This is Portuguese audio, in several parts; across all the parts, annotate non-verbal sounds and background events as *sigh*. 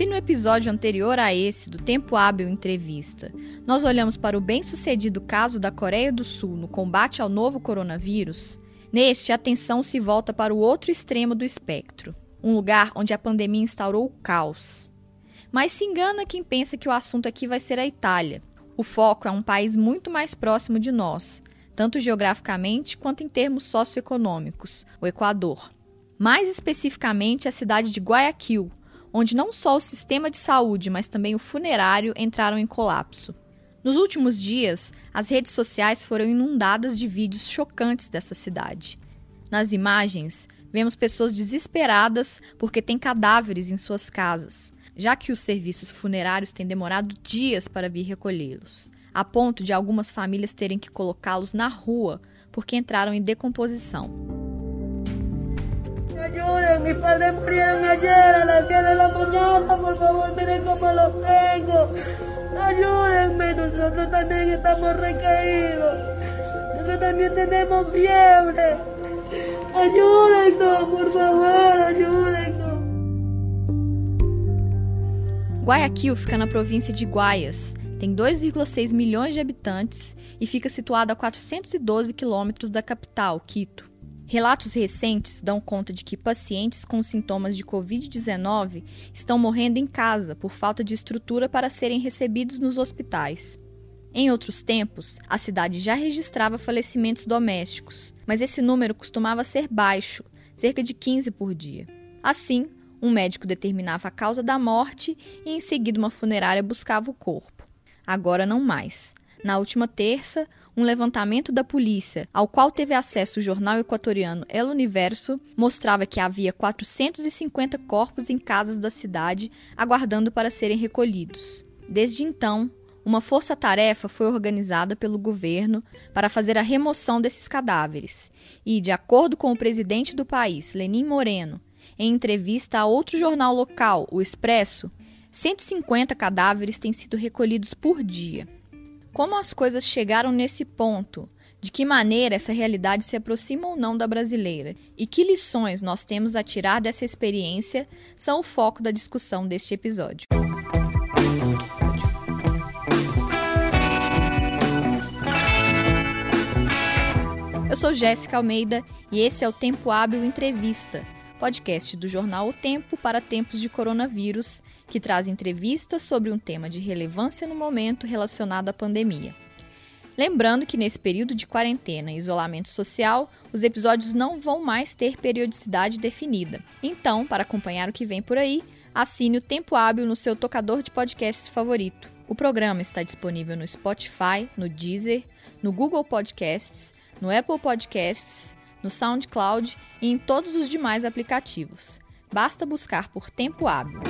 Se no episódio anterior a esse, do Tempo Hábil Entrevista, nós olhamos para o bem-sucedido caso da Coreia do Sul no combate ao novo coronavírus, neste a atenção se volta para o outro extremo do espectro, um lugar onde a pandemia instaurou o caos. Mas se engana quem pensa que o assunto aqui vai ser a Itália. O foco é um país muito mais próximo de nós, tanto geograficamente quanto em termos socioeconômicos, o Equador. Mais especificamente a cidade de Guayaquil, onde não só o sistema de saúde, mas também o funerário entraram em colapso. Nos últimos dias, as redes sociais foram inundadas de vídeos chocantes dessa cidade. Nas imagens, vemos pessoas desesperadas porque têm cadáveres em suas casas, já que os serviços funerários têm demorado dias para vir recolhê-los, a ponto de algumas famílias terem que colocá-los na rua porque entraram em decomposição. ayuden, mis padres murieron ayer a las 10 de la por favor, estamos recaídos. Nosotros también tenemos fiebre. Ayúdennos, por favor, ayúdennos. Guayaquil fica na província de Guaias, tem 2,6 milhões de habitantes e fica situado a 412 quilômetros da capital, Quito. Relatos recentes dão conta de que pacientes com sintomas de Covid-19 estão morrendo em casa por falta de estrutura para serem recebidos nos hospitais. Em outros tempos, a cidade já registrava falecimentos domésticos, mas esse número costumava ser baixo, cerca de 15 por dia. Assim, um médico determinava a causa da morte e em seguida uma funerária buscava o corpo. Agora não mais. Na última terça, um levantamento da polícia, ao qual teve acesso o jornal equatoriano El Universo, mostrava que havia 450 corpos em casas da cidade aguardando para serem recolhidos. Desde então, uma força-tarefa foi organizada pelo governo para fazer a remoção desses cadáveres. E, de acordo com o presidente do país, Lenin Moreno, em entrevista a outro jornal local, o Expresso, 150 cadáveres têm sido recolhidos por dia. Como as coisas chegaram nesse ponto? De que maneira essa realidade se aproxima ou não da brasileira? E que lições nós temos a tirar dessa experiência são o foco da discussão deste episódio. Eu sou Jéssica Almeida e esse é o Tempo Hábil Entrevista, podcast do jornal O Tempo para tempos de coronavírus que traz entrevistas sobre um tema de relevância no momento relacionado à pandemia. Lembrando que nesse período de quarentena e isolamento social, os episódios não vão mais ter periodicidade definida. Então, para acompanhar o que vem por aí, assine o Tempo Hábil no seu tocador de podcasts favorito. O programa está disponível no Spotify, no Deezer, no Google Podcasts, no Apple Podcasts, no SoundCloud e em todos os demais aplicativos. Basta buscar por Tempo Hábil.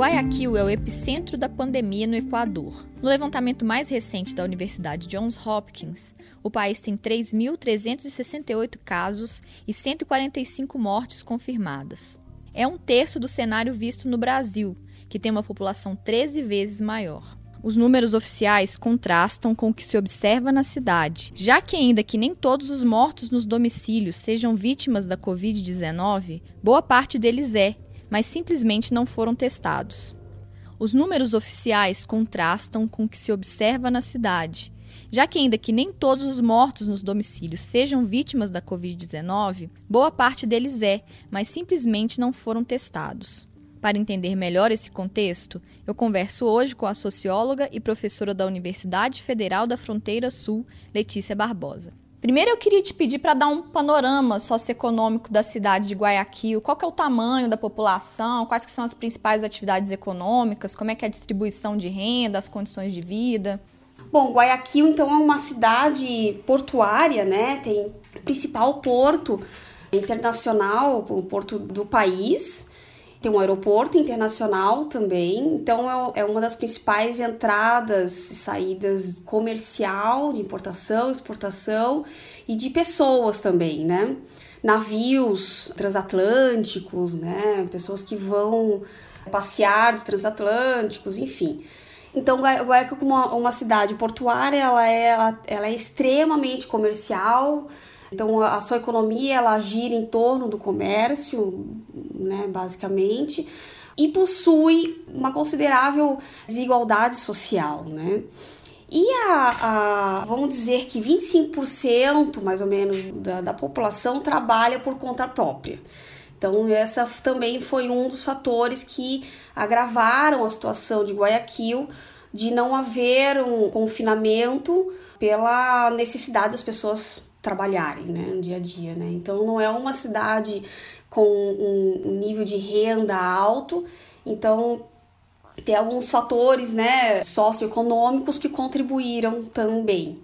Guayaquil é o epicentro da pandemia no Equador. No levantamento mais recente da Universidade Johns Hopkins, o país tem 3.368 casos e 145 mortes confirmadas. É um terço do cenário visto no Brasil, que tem uma população 13 vezes maior. Os números oficiais contrastam com o que se observa na cidade, já que, ainda que nem todos os mortos nos domicílios sejam vítimas da Covid-19, boa parte deles é, mas simplesmente não foram testados. Os números oficiais contrastam com o que se observa na cidade, já que, ainda que nem todos os mortos nos domicílios sejam vítimas da Covid-19, boa parte deles é, mas simplesmente não foram testados. Para entender melhor esse contexto, eu converso hoje com a socióloga e professora da Universidade Federal da Fronteira Sul, Letícia Barbosa. Primeiro eu queria te pedir para dar um panorama socioeconômico da cidade de Guayaquil. Qual é o tamanho da população? Quais que são as principais atividades econômicas? Como é que é a distribuição de renda, as condições de vida? Bom, Guayaquil então é uma cidade portuária, né? Tem o principal porto internacional, o porto do país tem um aeroporto internacional também, então é, é uma das principais entradas e saídas comercial, de importação, exportação e de pessoas também, né? navios transatlânticos, né? Pessoas que vão passear dos transatlânticos, enfim. Então, Guayaquil, como uma, uma cidade portuária, ela é, ela, ela é extremamente comercial. Então, a, sua economia ela gira em torno do comércio, né, basicamente, e possui uma considerável desigualdade social, né? E a, a, vamos dizer que 25% mais ou menos da, da população trabalha por conta própria. Então, essa também foi um dos fatores que agravaram a situação de Guayaquil de não haver um confinamento pela necessidade das pessoas trabalharem, né, no dia a dia, né? Então, não é uma cidade com um nível de renda alto, então tem alguns fatores né, socioeconômicos que contribuíram também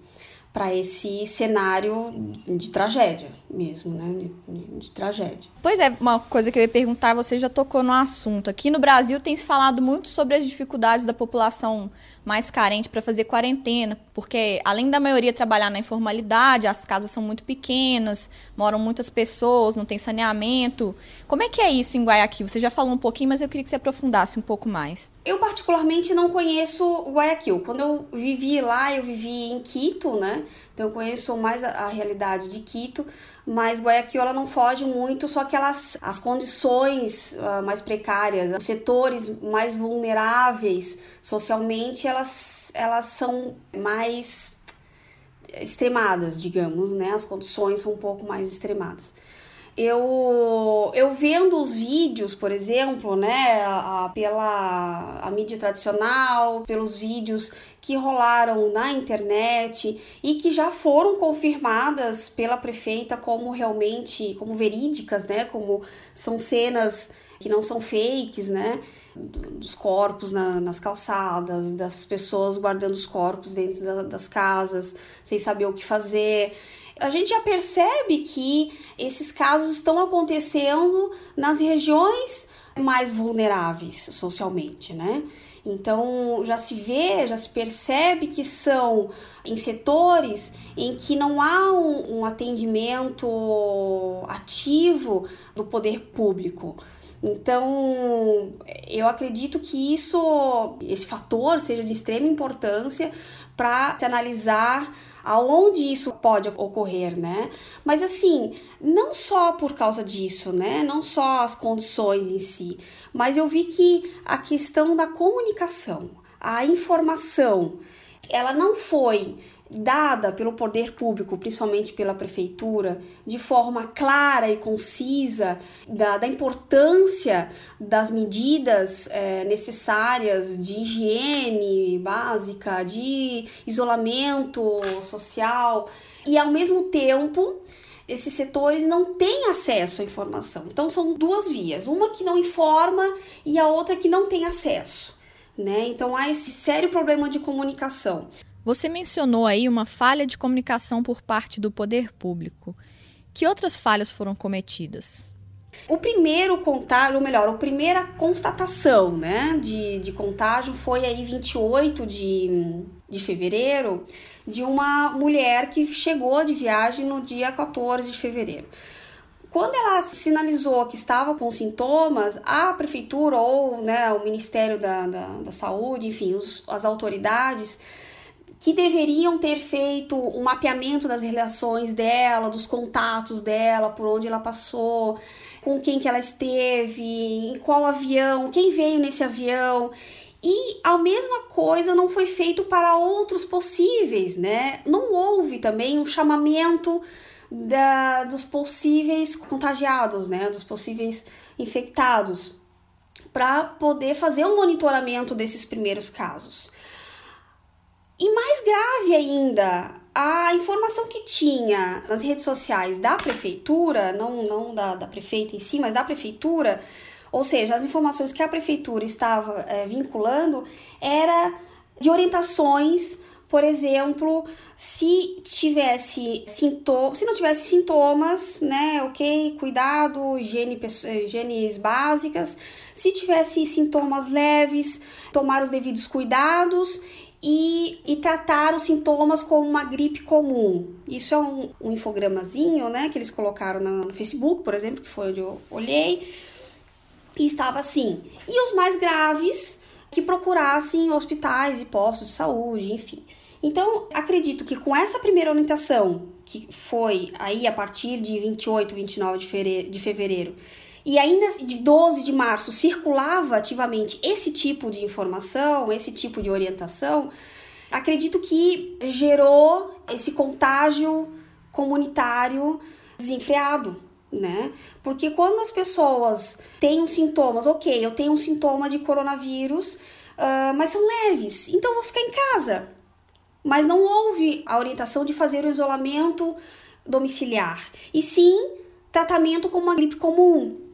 para esse cenário de tragédia mesmo, né? De, de, de, tragédia. Pois é, uma coisa que eu ia perguntar, você já tocou no assunto. Aqui no Brasil tem se falado muito sobre as dificuldades da população mais carente para fazer quarentena, porque além da maioria trabalhar na informalidade, as casas são muito pequenas, moram muitas pessoas, não tem saneamento. Como é que é isso em Guayaquil? Você já falou um pouquinho, mas eu queria que você aprofundasse um pouco mais. Eu particularmente não conheço Guayaquil. Quando eu vivi lá, eu vivi em Quito, né? Então eu conheço mais a, a realidade de Quito mas Guayaquil ela não foge muito, só que elas, as condições uh, mais precárias, os setores mais vulneráveis socialmente, elas, elas são mais extremadas, digamos, né? As condições são um pouco mais extremadas eu, eu vendo os vídeos, por exemplo, né, a, a, pela a mídia tradicional, pelos vídeos que rolaram na internet e que já foram confirmadas pela prefeita como realmente, como verídicas, né, como são cenas que não são fakes, né, dos corpos na, nas calçadas, das pessoas guardando os corpos dentro da, das casas, sem saber o que fazer a gente já percebe que esses casos estão acontecendo nas regiões mais vulneráveis socialmente, né? Então já se vê, já se percebe que são em setores em que não há um, um atendimento ativo do poder público. Então, eu acredito que isso, esse fator, seja de extrema importância para se analisar aonde isso pode ocorrer, né? Mas assim, não só por causa disso, né? Não só as condições em si, mas eu vi que a questão da comunicação, a informação, ela não foi dada pelo poder público, principalmente pela prefeitura, de forma clara e concisa da, da importância das medidas é, necessárias de higiene básica, de isolamento social, e ao mesmo tempo esses setores não têm acesso à informação. Então são duas vias, uma que não informa e a outra que não tem acesso. Né? Então há esse sério problema de comunicação. Você mencionou aí uma falha de comunicação por parte do poder público. Que outras falhas foram cometidas? O primeiro contágio, ou melhor, a primeira constatação né, de, de contágio foi aí 28 de, de fevereiro, de uma mulher que chegou de viagem no dia 14 de fevereiro. Quando ela sinalizou que estava com sintomas, a prefeitura ou né, o Ministério da, da, da Saúde, enfim, os, as autoridades que deveriam ter feito um mapeamento das relações dela, dos contatos dela, por onde ela passou, com quem que ela esteve, em qual avião, quem veio nesse avião. E a mesma coisa não foi feito para outros possíveis, né? Não houve também um chamamento da, dos possíveis contagiados, né? Dos possíveis infectados, para poder fazer um monitoramento desses primeiros casos. E mais grave ainda, a informação que tinha nas redes sociais da prefeitura, não, não da, da prefeita em si, mas da prefeitura, ou seja, as informações que a prefeitura estava é, vinculando, era de orientações, por exemplo, se tivesse sintomas, se não tivesse sintomas, né, ok, cuidado, higiene, higienes básicas, se tivesse sintomas leves, tomar os devidos cuidados e, e tratar os sintomas como uma gripe comum. Isso é um, um infogramazinho, né, que eles colocaram no Facebook, por exemplo, que foi onde eu olhei, e estava assim. E os mais graves que procurassem hospitais e postos de saúde, enfim. Então, acredito que com essa primeira orientação, que foi aí a partir de 28, 29 de fevereiro, de fevereiro e ainda de 12 de março circulava ativamente esse tipo de informação, esse tipo de orientação, acredito que gerou esse contágio comunitário desenfreado, né? Porque quando as pessoas têm os sintomas, ok, eu tenho um sintoma de coronavírus, uh, mas são leves, então eu vou ficar em casa. Mas não houve a orientação de fazer o isolamento domiciliar, e sim tratamento como uma gripe comum,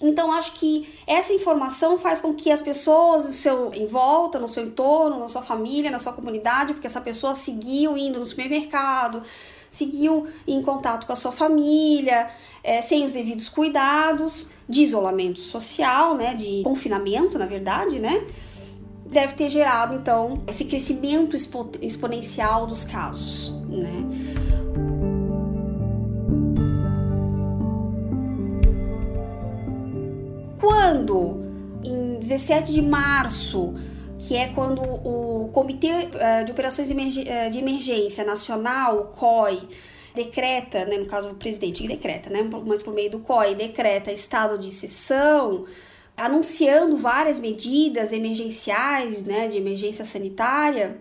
então, acho que essa informação faz com que as pessoas seu, em volta, no seu entorno, na sua família, na sua comunidade, porque essa pessoa seguiu indo no supermercado, seguiu em contato com a sua família, é, sem os devidos cuidados de isolamento social, né, de confinamento, na verdade, né, deve ter gerado, então, esse crescimento expo exponencial dos casos, né. Quando, em 17 de março, que é quando o Comitê eh, de Operações eh, de Emergência Nacional, o COI, decreta, né, no caso o presidente decreta, né, mas por meio do COI, decreta estado de exceção, anunciando várias medidas emergenciais, né, de emergência sanitária,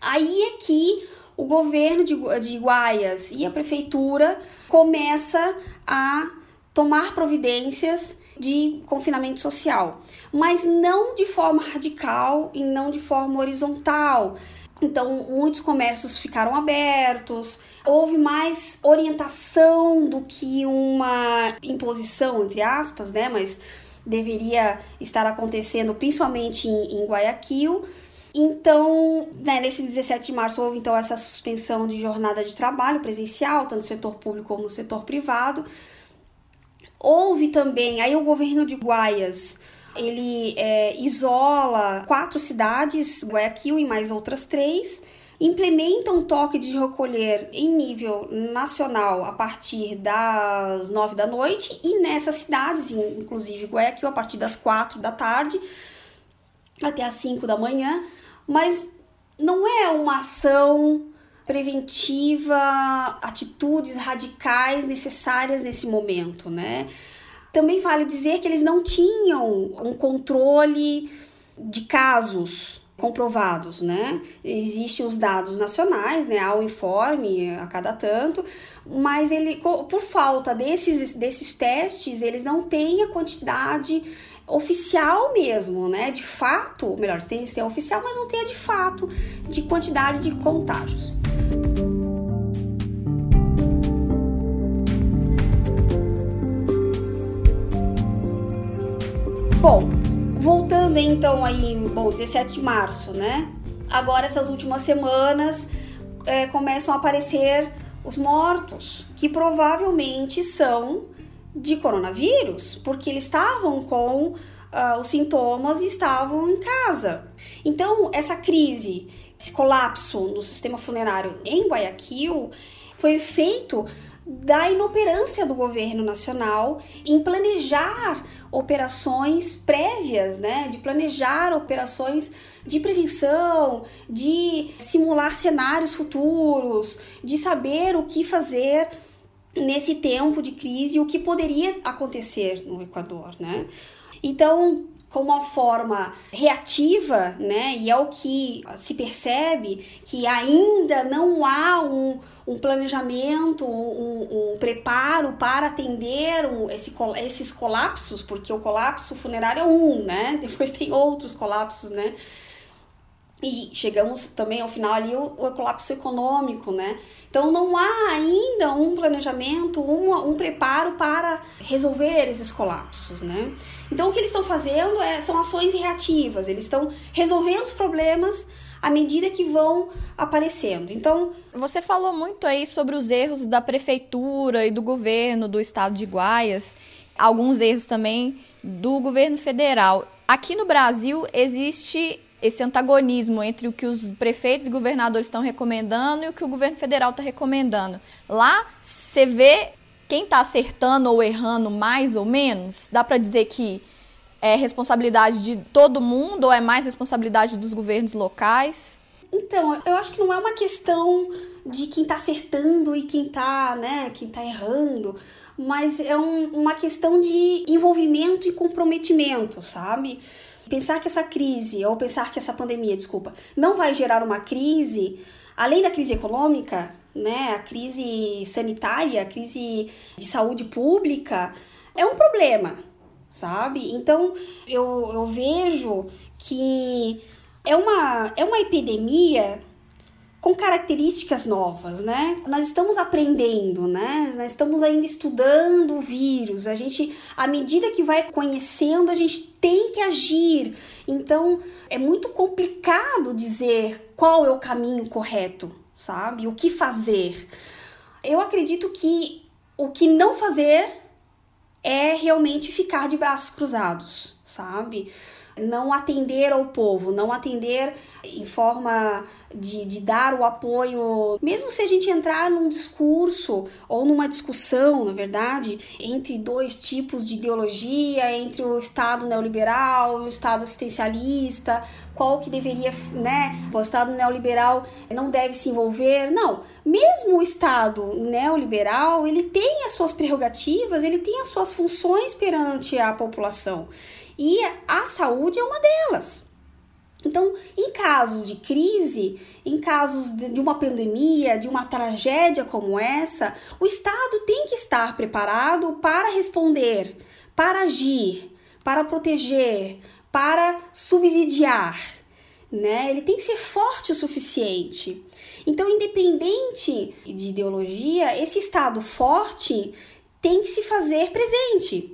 aí é que o governo de, de Guaias e a prefeitura começa a tomar providências de confinamento social, mas não de forma radical e não de forma horizontal. Então, muitos comércios ficaram abertos, houve mais orientação do que uma imposição, entre aspas, né? Mas deveria estar acontecendo principalmente em, em Guayaquil. Então, né, nesse 17 de março houve então essa suspensão de jornada de trabalho presencial, tanto no setor público como no setor privado. Houve também, aí o governo de Guaias ele é, isola quatro cidades, Guayaquil e mais outras três, implementa um toque de recolher em nível nacional a partir das nove da noite e nessas cidades, inclusive Guayaquil, a partir das quatro da tarde até as cinco da manhã, mas não é uma ação preventiva, atitudes radicais necessárias nesse momento, né? Também vale dizer que eles não tinham um controle de casos comprovados, né? Existem os dados nacionais, né? Há o informe a cada tanto, mas ele, por falta desses, desses testes, eles não têm a quantidade oficial mesmo, né? De fato, melhor, tem, tem oficial, mas não tem a de fato de quantidade de contágios. Bom, voltando então aí, bom, 17 de março, né? Agora essas últimas semanas é, começam a aparecer os mortos, que provavelmente são de coronavírus, porque eles estavam com uh, os sintomas e estavam em casa. Então, essa crise, esse colapso no sistema funerário em Guayaquil foi feito da inoperância do governo nacional em planejar operações prévias, né, de planejar operações de prevenção, de simular cenários futuros, de saber o que fazer nesse tempo de crise, o que poderia acontecer no Equador, né? Então, como uma forma reativa, né? E é o que se percebe que ainda não há um, um planejamento, um, um preparo para atender esse, esses colapsos, porque o colapso funerário é um, né? *laughs* Depois tem outros colapsos, né? E chegamos também ao final ali o, o colapso econômico, né? Então não há ainda um planejamento, um, um preparo para resolver esses colapsos, né? Então o que eles estão fazendo é, são ações reativas, eles estão resolvendo os problemas à medida que vão aparecendo. Então, você falou muito aí sobre os erros da prefeitura e do governo do estado de Guaias, alguns erros também do governo federal. Aqui no Brasil existe esse antagonismo entre o que os prefeitos e governadores estão recomendando e o que o governo federal está recomendando. Lá, você vê quem está acertando ou errando mais ou menos? Dá para dizer que é responsabilidade de todo mundo ou é mais responsabilidade dos governos locais? Então, eu acho que não é uma questão de quem está acertando e quem está, né, quem tá errando, mas é um, uma questão de envolvimento e comprometimento, sabe? Pensar que essa crise, ou pensar que essa pandemia, desculpa, não vai gerar uma crise, além da crise econômica, né, a crise sanitária, a crise de saúde pública, é um problema, sabe? Então, eu, eu vejo que é uma, é uma epidemia com características novas, né? Nós estamos aprendendo, né? Nós estamos ainda estudando o vírus. A gente, à medida que vai conhecendo, a gente tem que agir. Então, é muito complicado dizer qual é o caminho correto, sabe? O que fazer. Eu acredito que o que não fazer é realmente ficar de braços cruzados, sabe? Não atender ao povo, não atender em forma de, de dar o apoio, mesmo se a gente entrar num discurso ou numa discussão, na verdade, entre dois tipos de ideologia, entre o Estado neoliberal e o Estado assistencialista, qual que deveria, né? O Estado neoliberal não deve se envolver. Não, mesmo o Estado neoliberal, ele tem as suas prerrogativas, ele tem as suas funções perante a população. E a saúde é uma delas. Então, em casos de crise, em casos de uma pandemia, de uma tragédia como essa, o Estado tem que estar preparado para responder, para agir, para proteger, para subsidiar. Né? Ele tem que ser forte o suficiente. Então, independente de ideologia, esse Estado forte tem que se fazer presente.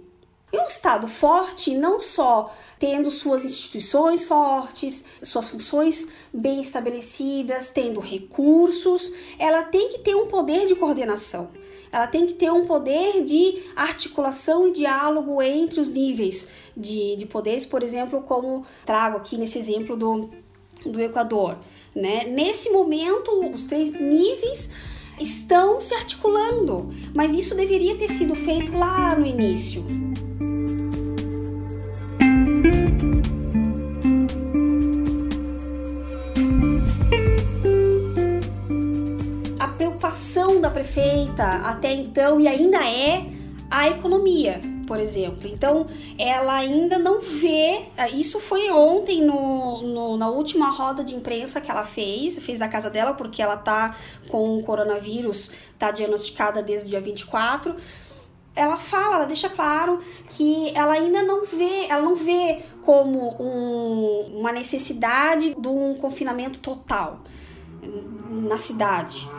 E um Estado forte, não só tendo suas instituições fortes, suas funções bem estabelecidas, tendo recursos, ela tem que ter um poder de coordenação. Ela tem que ter um poder de articulação e diálogo entre os níveis de, de poderes, por exemplo, como trago aqui nesse exemplo do, do Equador. Né? Nesse momento, os três níveis estão se articulando, mas isso deveria ter sido feito lá no início. Preocupação da prefeita até então e ainda é a economia, por exemplo. Então, ela ainda não vê. Eh, isso foi ontem no, no, na última roda de imprensa que ela fez, fez da casa dela, porque ela tá com o coronavírus, tá diagnosticada desde o dia 24 ela fala, ela deixa claro que ela ainda não vê, ela não vê como um, uma necessidade de um confinamento total na cidade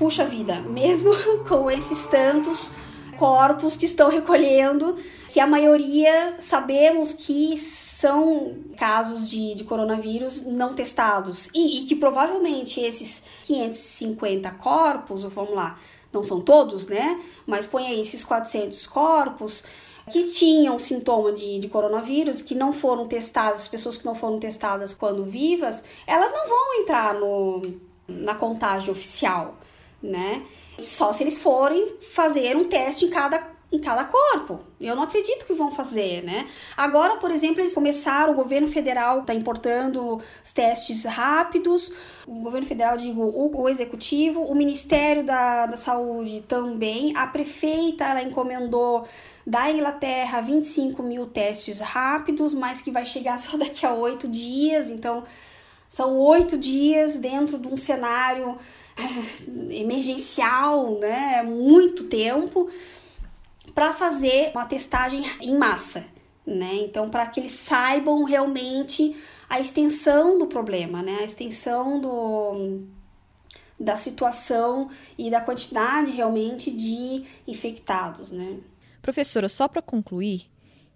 puxa vida, mesmo *laughs* com esses tantos corpos que estão recolhendo, que a maioria sabemos que são casos de, de coronavírus não testados e, e, que provavelmente esses 550 corpos, vamos lá, não são todos, né? Mas põe aí esses 400 corpos que tinham sintoma de, de coronavírus, que não foram testadas, as pessoas que não foram testadas quando vivas, elas não vão entrar no, na contagem oficial né? Só se eles forem fazer um teste em cada em cada corpo. Eu não acredito que vão fazer, né? Agora, por exemplo, eles começaram, o governo federal está importando os testes rápidos, o governo federal, digo, o, o executivo, o Ministério da, da Saúde também, a prefeita, ela encomendou da Inglaterra 25 mil testes rápidos, mas que vai chegar *laughs* só daqui a oito dias, então são oito dias dentro de um cenário emergencial, né? Muito tempo para fazer uma testagem em massa, né? Então, para que eles saibam realmente a extensão do problema, né? A extensão do da situação e da quantidade realmente de infectados, né? Professora, só para concluir,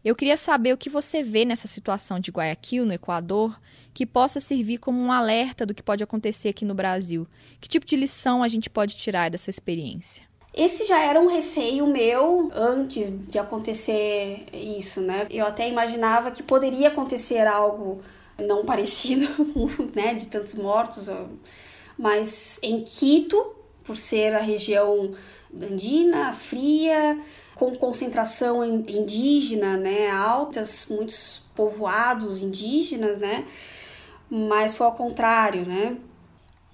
eu queria saber o que você vê nessa situação de Guayaquil, no Equador, que possa servir como um alerta do que pode acontecer aqui no Brasil. Que tipo de lição a gente pode tirar dessa experiência? Esse já era um receio meu antes de acontecer isso, né? Eu até imaginava que poderia acontecer algo não *laughs* parecido, né, de tantos mortos, mas em Quito, por ser a região andina, fria, com concentração indígena, né, altas, muitos povoados indígenas, né, mas foi ao contrário, né.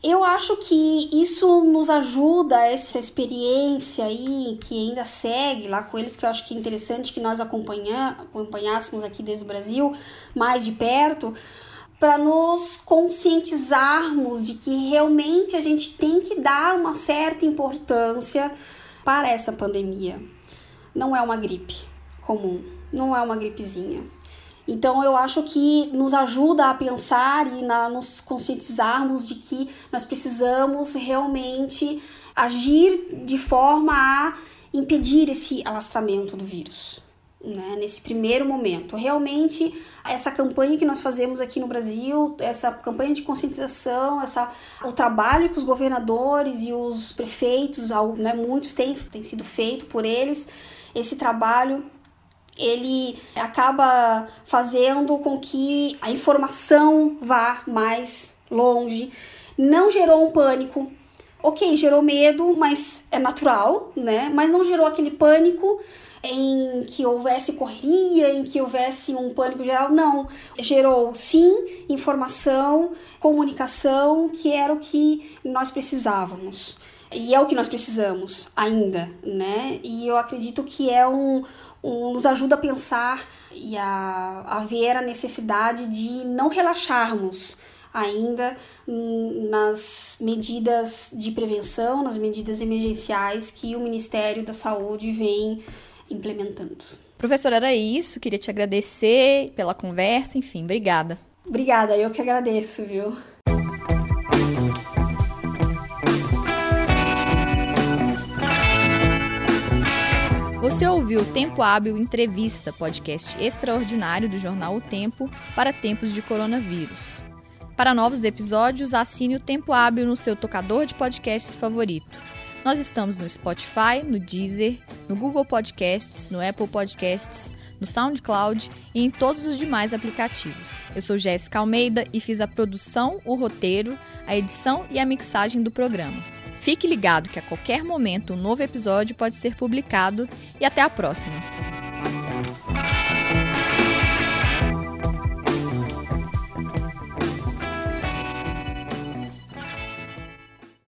Eu acho que isso nos ajuda, essa experiência aí que ainda segue lá com eles, que eu acho que é interessante que nós acompanha, acompanhássemos aqui desde o Brasil, mais de perto, para nos conscientizarmos de que realmente a gente tem que dar uma certa importância para essa pandemia. Não é uma gripe comum, não é uma gripezinha. Então eu acho que nos ajuda a pensar e na, nos conscientizarmos de que nós precisamos realmente agir de forma a impedir esse alastramento do vírus né, nesse primeiro momento. Realmente, essa campanha que nós fazemos aqui no Brasil, essa campanha de conscientização, essa, o trabalho que os governadores e os prefeitos, né, muitos têm, sido feito por eles, esse trabalho ele acaba fazendo com que a informação vá mais longe. Não gerou um pânico. Ok, gerou medo, mas é natural, né? Mas não gerou aquele pânico em que houvesse correria, em que houvesse um pânico geral. Não. Gerou, sim, informação, comunicação, que era o que nós precisávamos. E é o que nós precisamos ainda, né? E eu acredito que é um, nos ajuda a pensar e a, a ver a necessidade de não relaxarmos ainda nas medidas de prevenção, nas medidas emergenciais que o Ministério da Saúde vem implementando. Professora, era isso. Queria te agradecer pela conversa. Enfim, obrigada. Obrigada, eu que agradeço, viu? Você ouviu Tempo Hábil Entrevista, podcast extraordinário do jornal O Tempo para tempos de coronavírus. Para novos episódios, assine o Tempo Hábil no seu tocador de podcasts favorito. Nós estamos no Spotify, no Deezer, no Google Podcasts, no Apple Podcasts, no SoundCloud e em todos os demais aplicativos. Eu sou Jéssica Almeida e fiz a produção, o roteiro, a edição e a mixagem do programa. Fique ligado que a qualquer momento um novo episódio pode ser publicado e até a próxima!